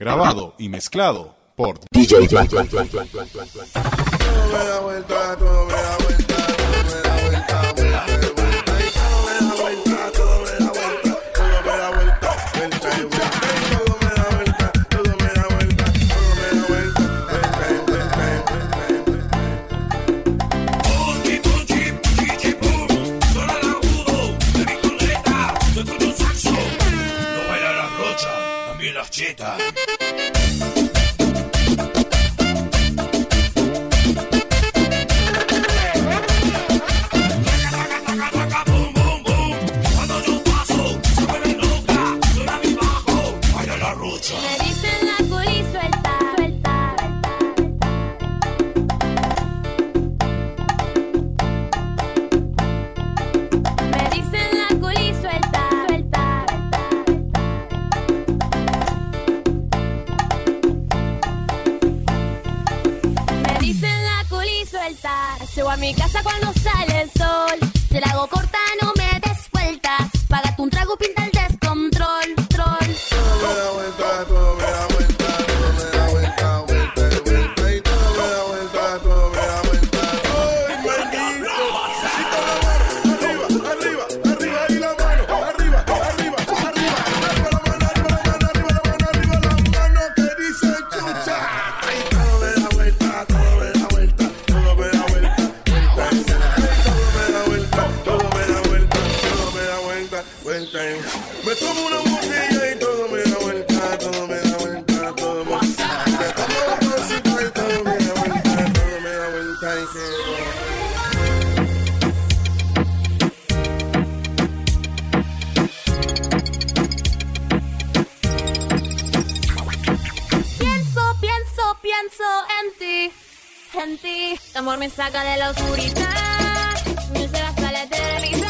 Grabado y mezclado por DJ Llego a mi casa cuando sale el sol. Te la hago corta, no me des vueltas. Págate un trago, pinta el la oscuridad, me se las sales de mi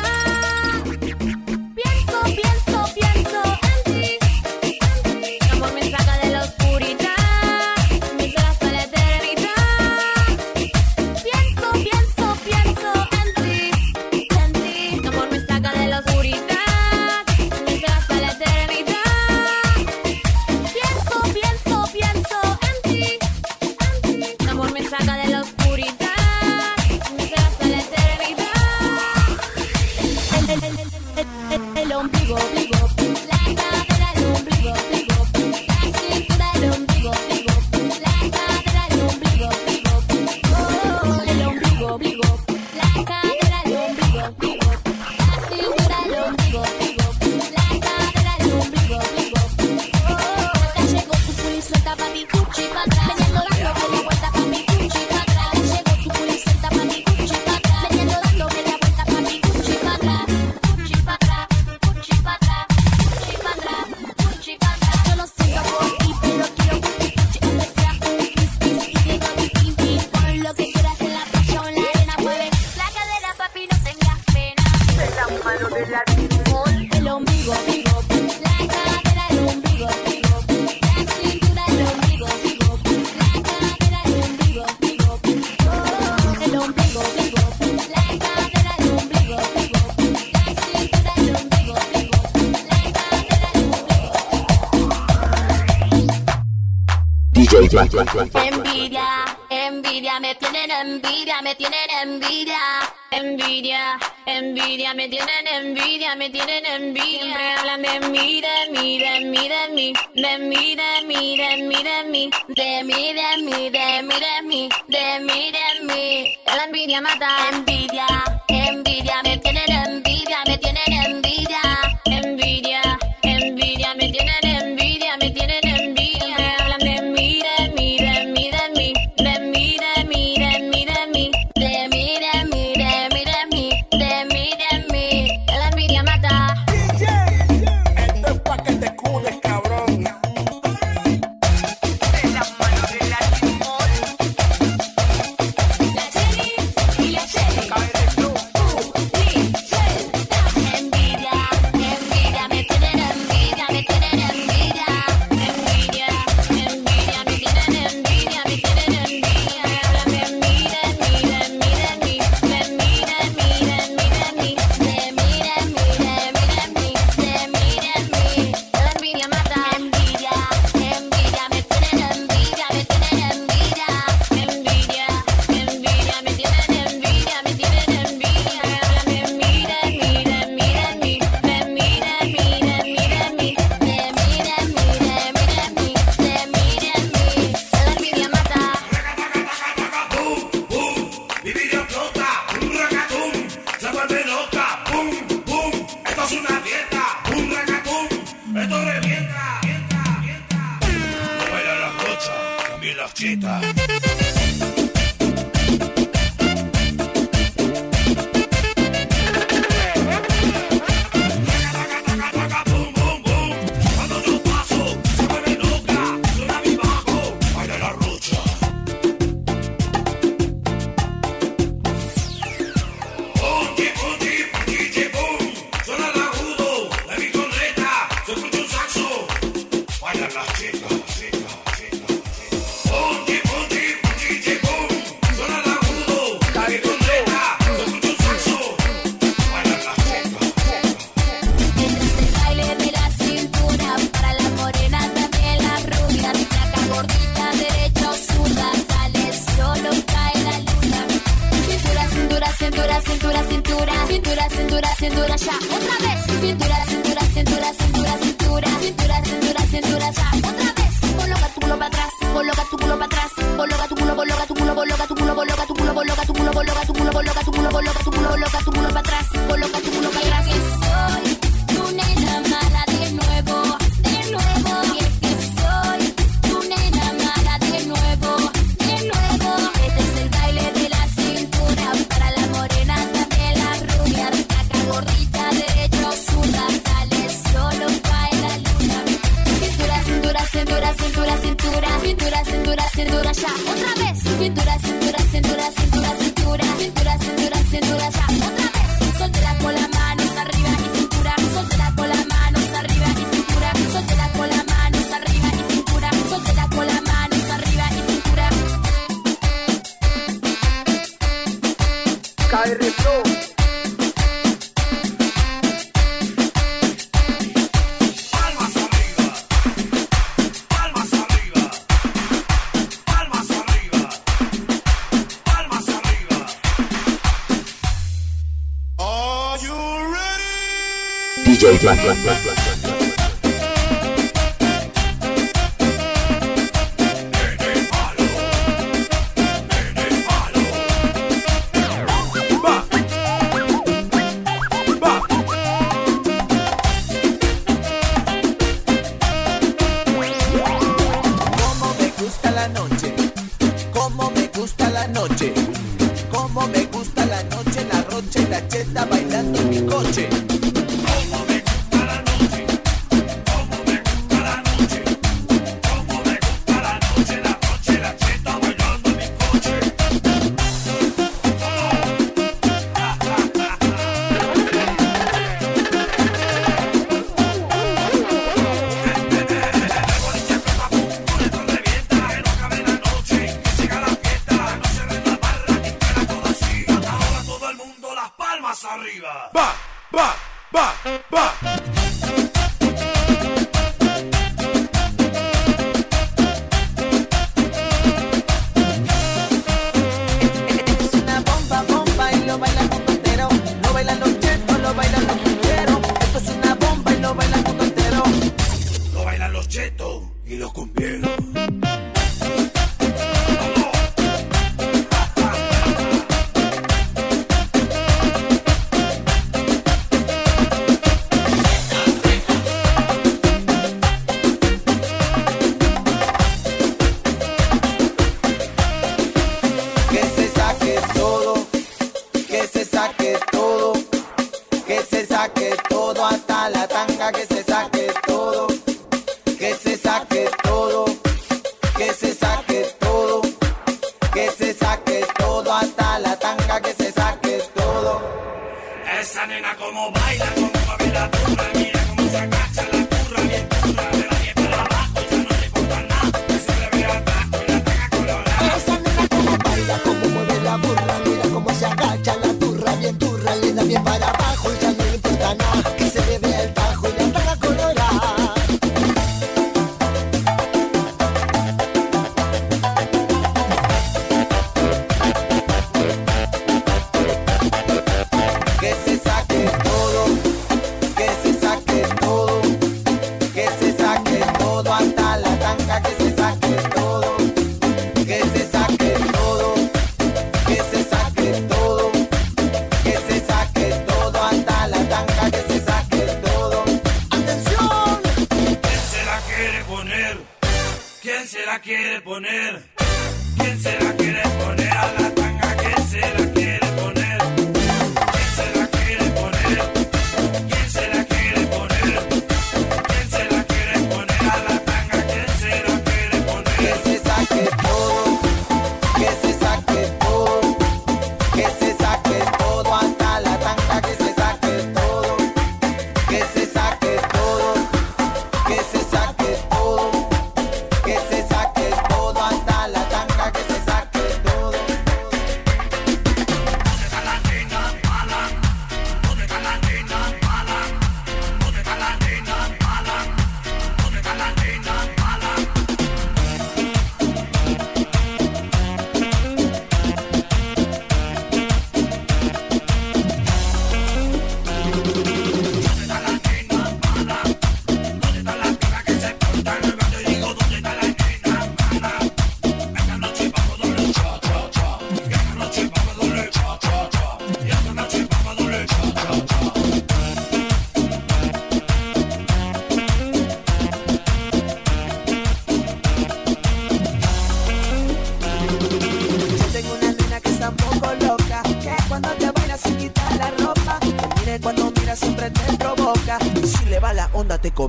Envidia, envidia, me tienen envidia, me tienen envidia. Envidia, envidia, me tienen envidia, me tienen envidia. Siempre hablan de mí, de mí, de mí, de mí, de mí, de mí, de mí, de mí, de mí, de mí, de mí, de mí, de mí, de mí. La envidia mata. cintura, cintura, cintura, cintura, cintura, cintura, ya. Otra vez. Cintura, cintura, cintura, cintura, cintura, cintura, cintura, cintura, ya. Otra vez. Coloca tu culo para atrás, coloca tu culo para atrás, coloca tu culo, coloca tu culo, coloca tu culo, coloca tu culo, coloca tu culo, coloca tu culo, coloca tu culo, coloca tu culo, coloca tu culo para atrás, coloca tu culo para atrás. Arriba, arriba, arriba, arriba. DJ Black, Black, Black, Black. la tanga que se ¿Quién se la quiere poner? ¿Quién se la quiere poner a la tanga? ¿Quién se la quiere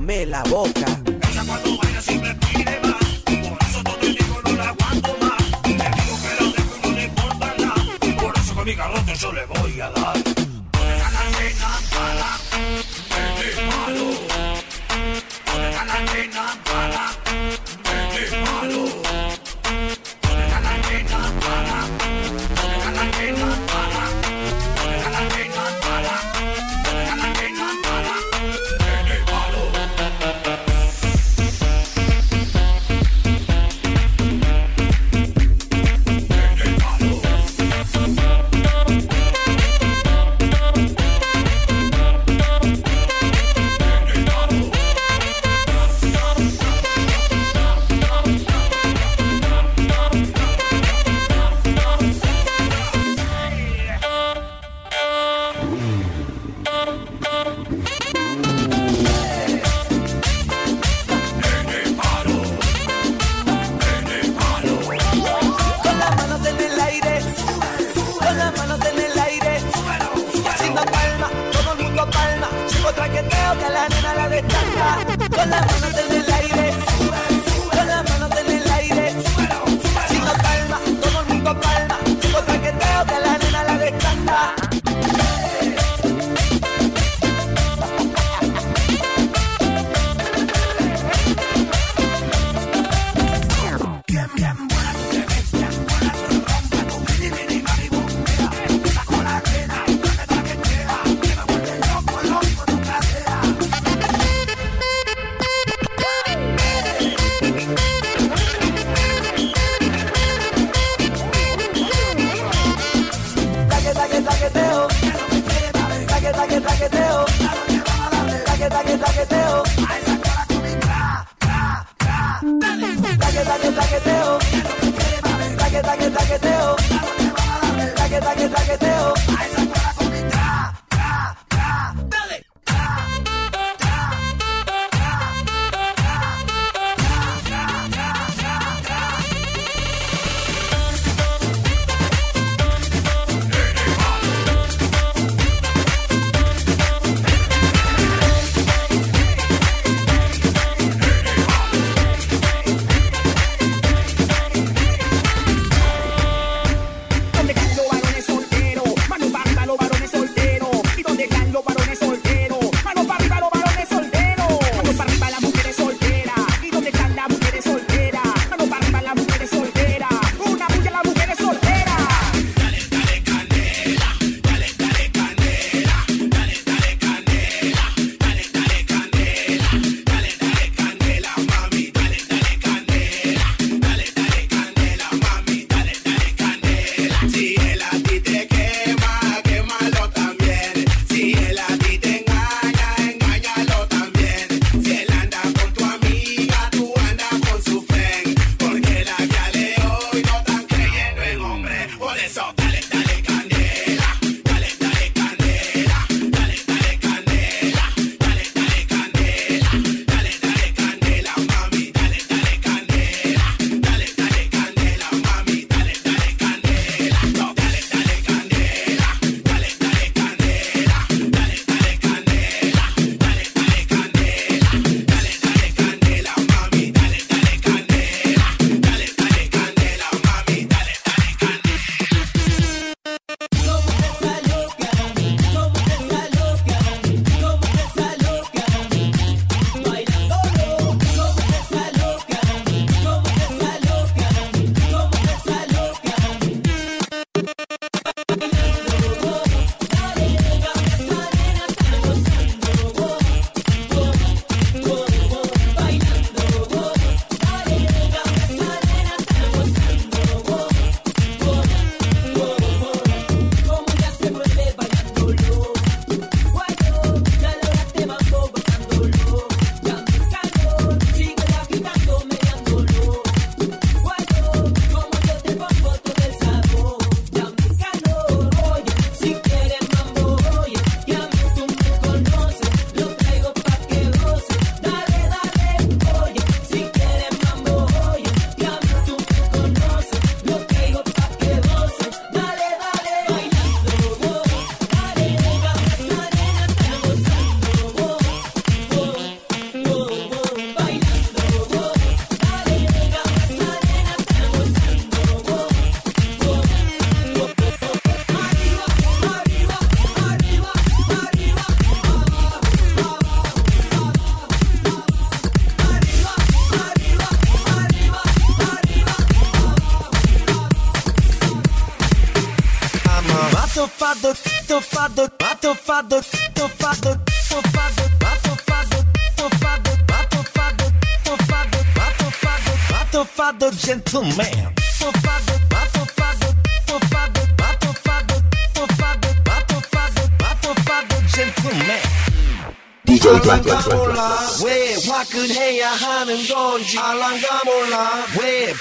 come la boca.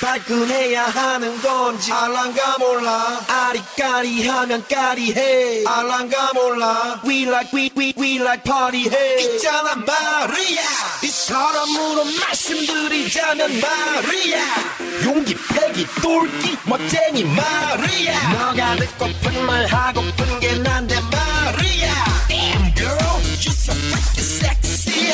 발끈해야 하는 건지. 알랑가 몰라. 아리까리 하면 까리해. 알랑가 몰라. We like we we we like party 해. 있잖아 마리아. 이 사람으로 말씀드리자면 마리아. 용기 패기 똘끼 멋쟁이 마리아. 너가 듣고픈 말 하고픈 게 난데 마리아. Damn girl you so freaking sexy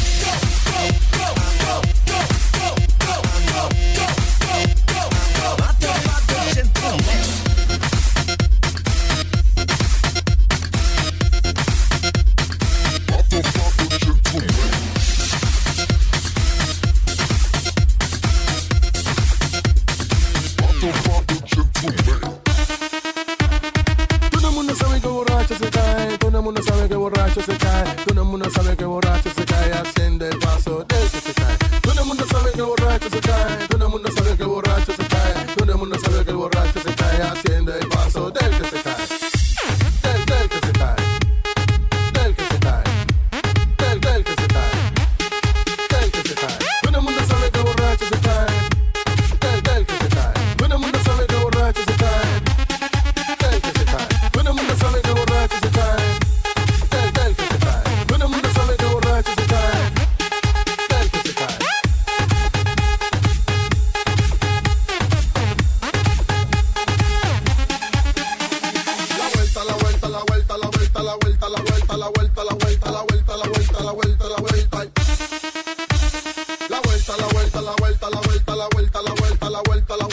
vuelta, la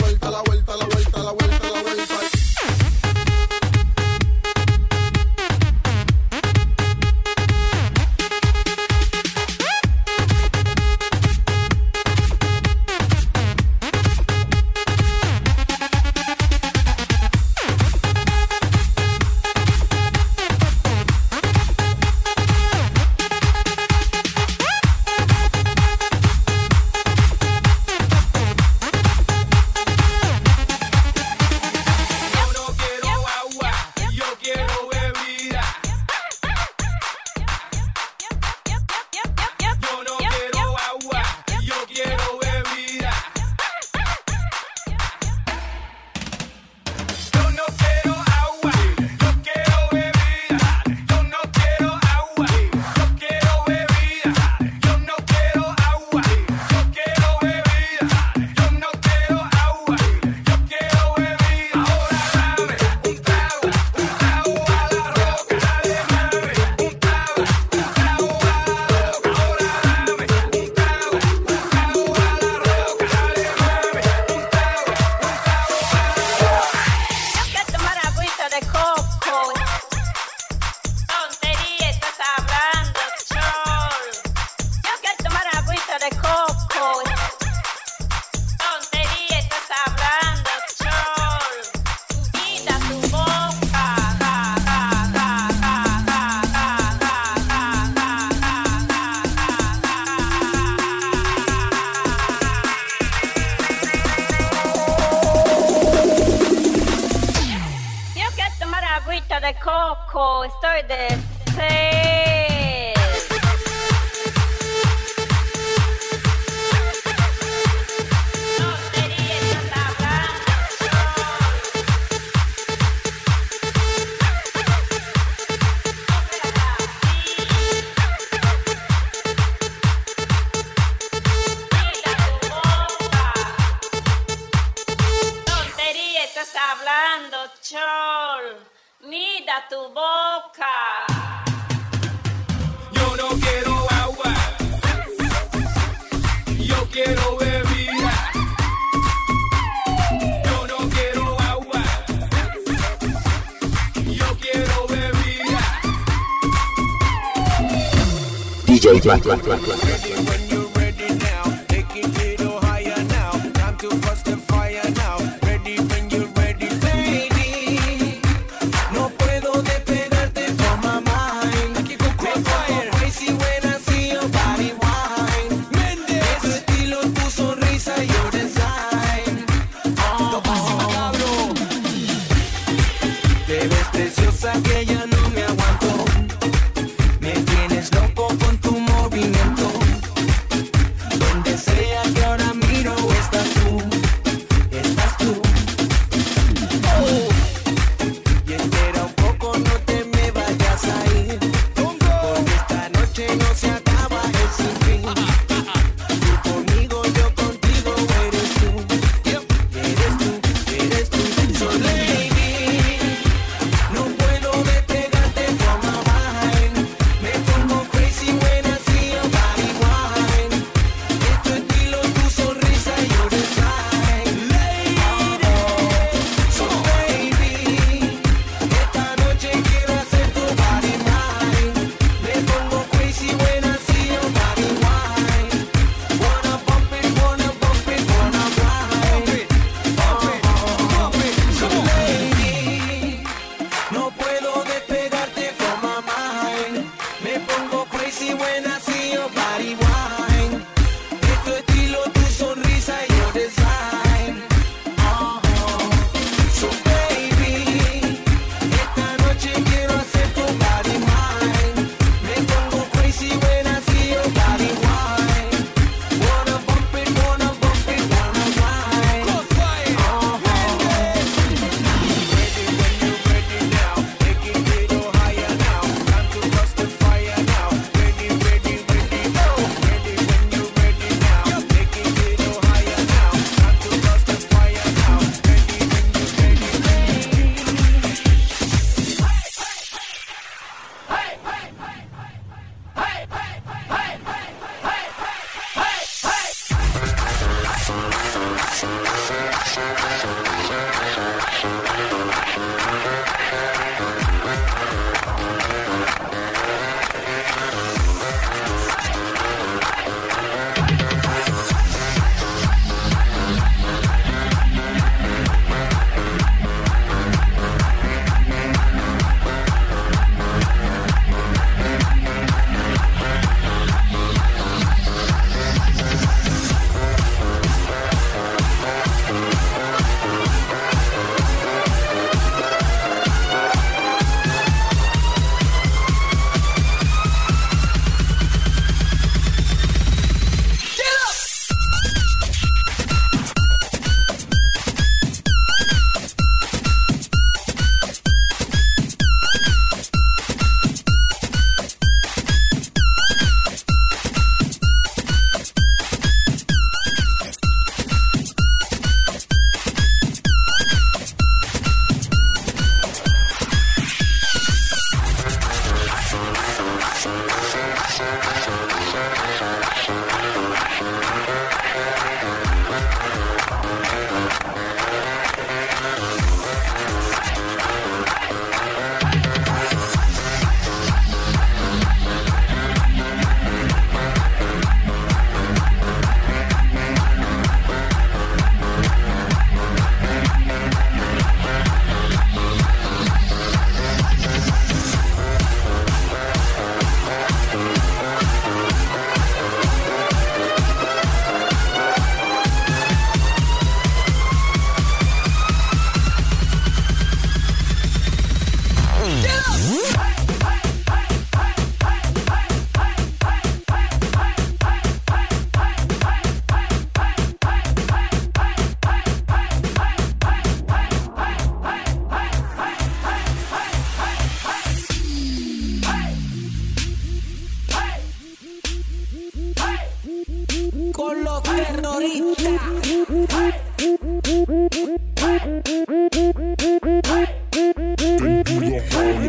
tu boca. Yo no quiero agua. Yo quiero bebida. Yo no quiero agua. Yo quiero bebida. DJ Black, Black, Black, Black.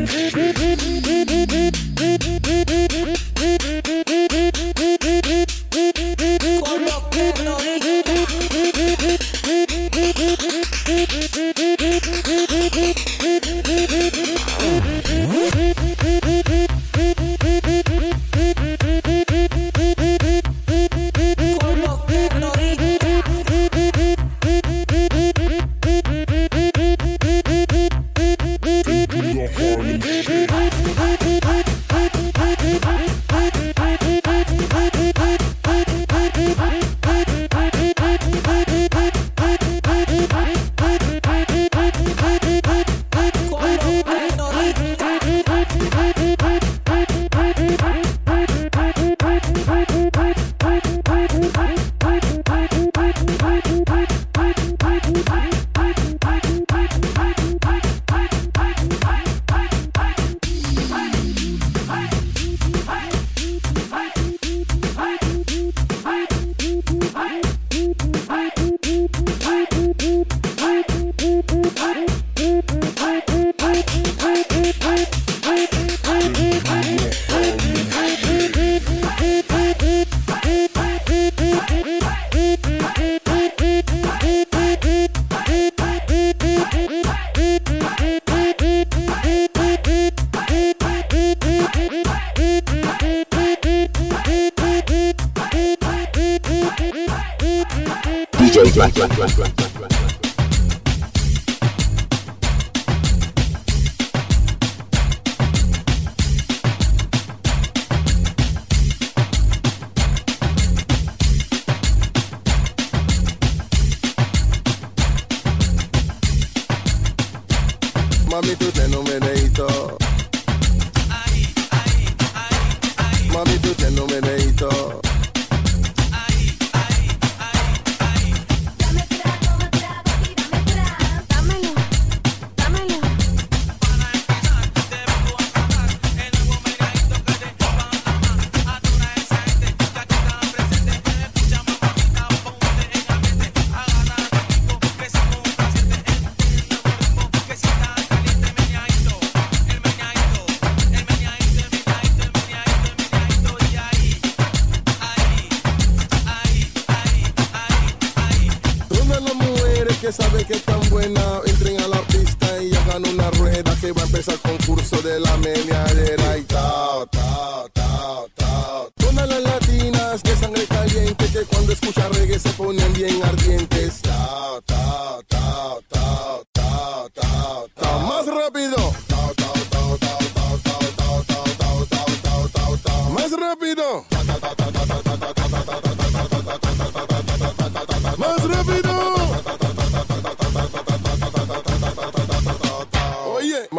Mm-hmm.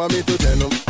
want me to tell them.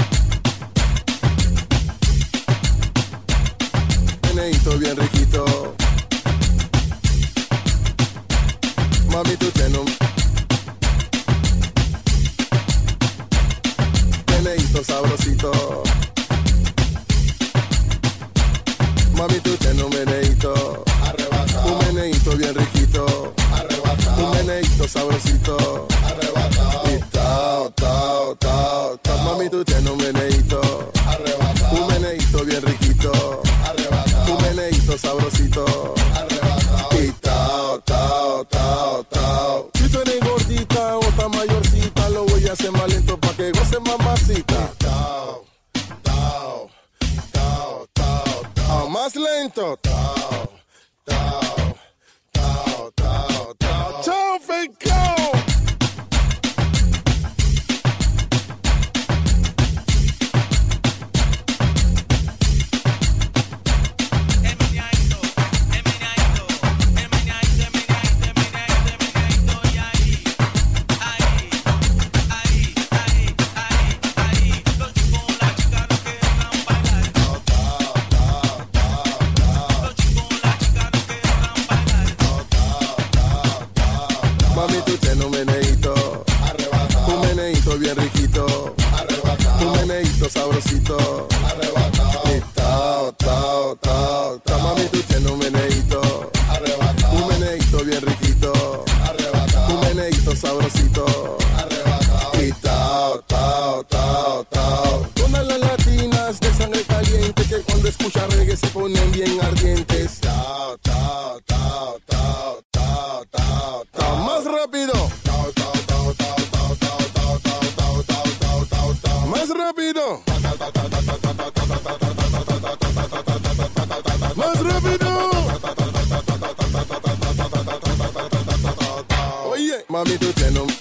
más rápido. Más rápido. Oye, mami, tú tienes